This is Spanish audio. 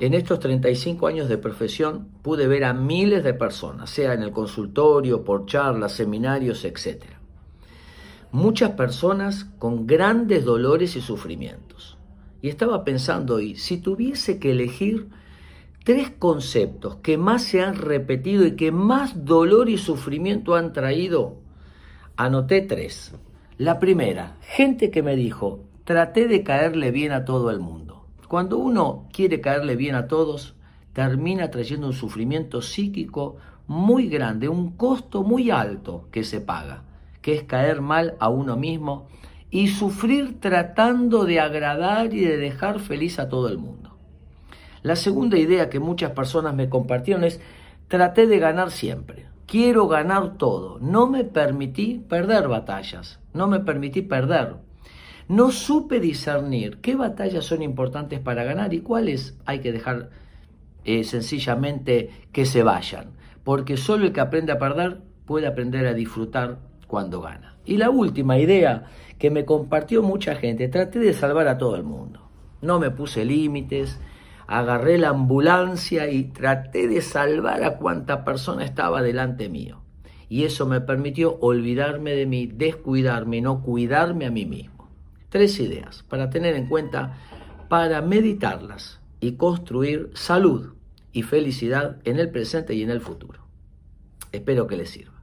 En estos 35 años de profesión pude ver a miles de personas, sea en el consultorio, por charlas, seminarios, etc. Muchas personas con grandes dolores y sufrimientos. Y estaba pensando hoy, si tuviese que elegir tres conceptos que más se han repetido y que más dolor y sufrimiento han traído, anoté tres. La primera, gente que me dijo, traté de caerle bien a todo el mundo. Cuando uno quiere caerle bien a todos, termina trayendo un sufrimiento psíquico muy grande, un costo muy alto que se paga, que es caer mal a uno mismo y sufrir tratando de agradar y de dejar feliz a todo el mundo. La segunda idea que muchas personas me compartieron es, traté de ganar siempre quiero ganar todo. No me permití perder batallas, no me permití perder. No supe discernir qué batallas son importantes para ganar y cuáles hay que dejar eh, sencillamente que se vayan, porque solo el que aprende a perder puede aprender a disfrutar cuando gana. Y la última idea que me compartió mucha gente, traté de salvar a todo el mundo. No me puse límites, agarré la ambulancia y traté de salvar a cuanta persona estaba delante mío. Y eso me permitió olvidarme de mí, descuidarme, no cuidarme a mí mismo. Tres ideas para tener en cuenta, para meditarlas y construir salud y felicidad en el presente y en el futuro. Espero que les sirva.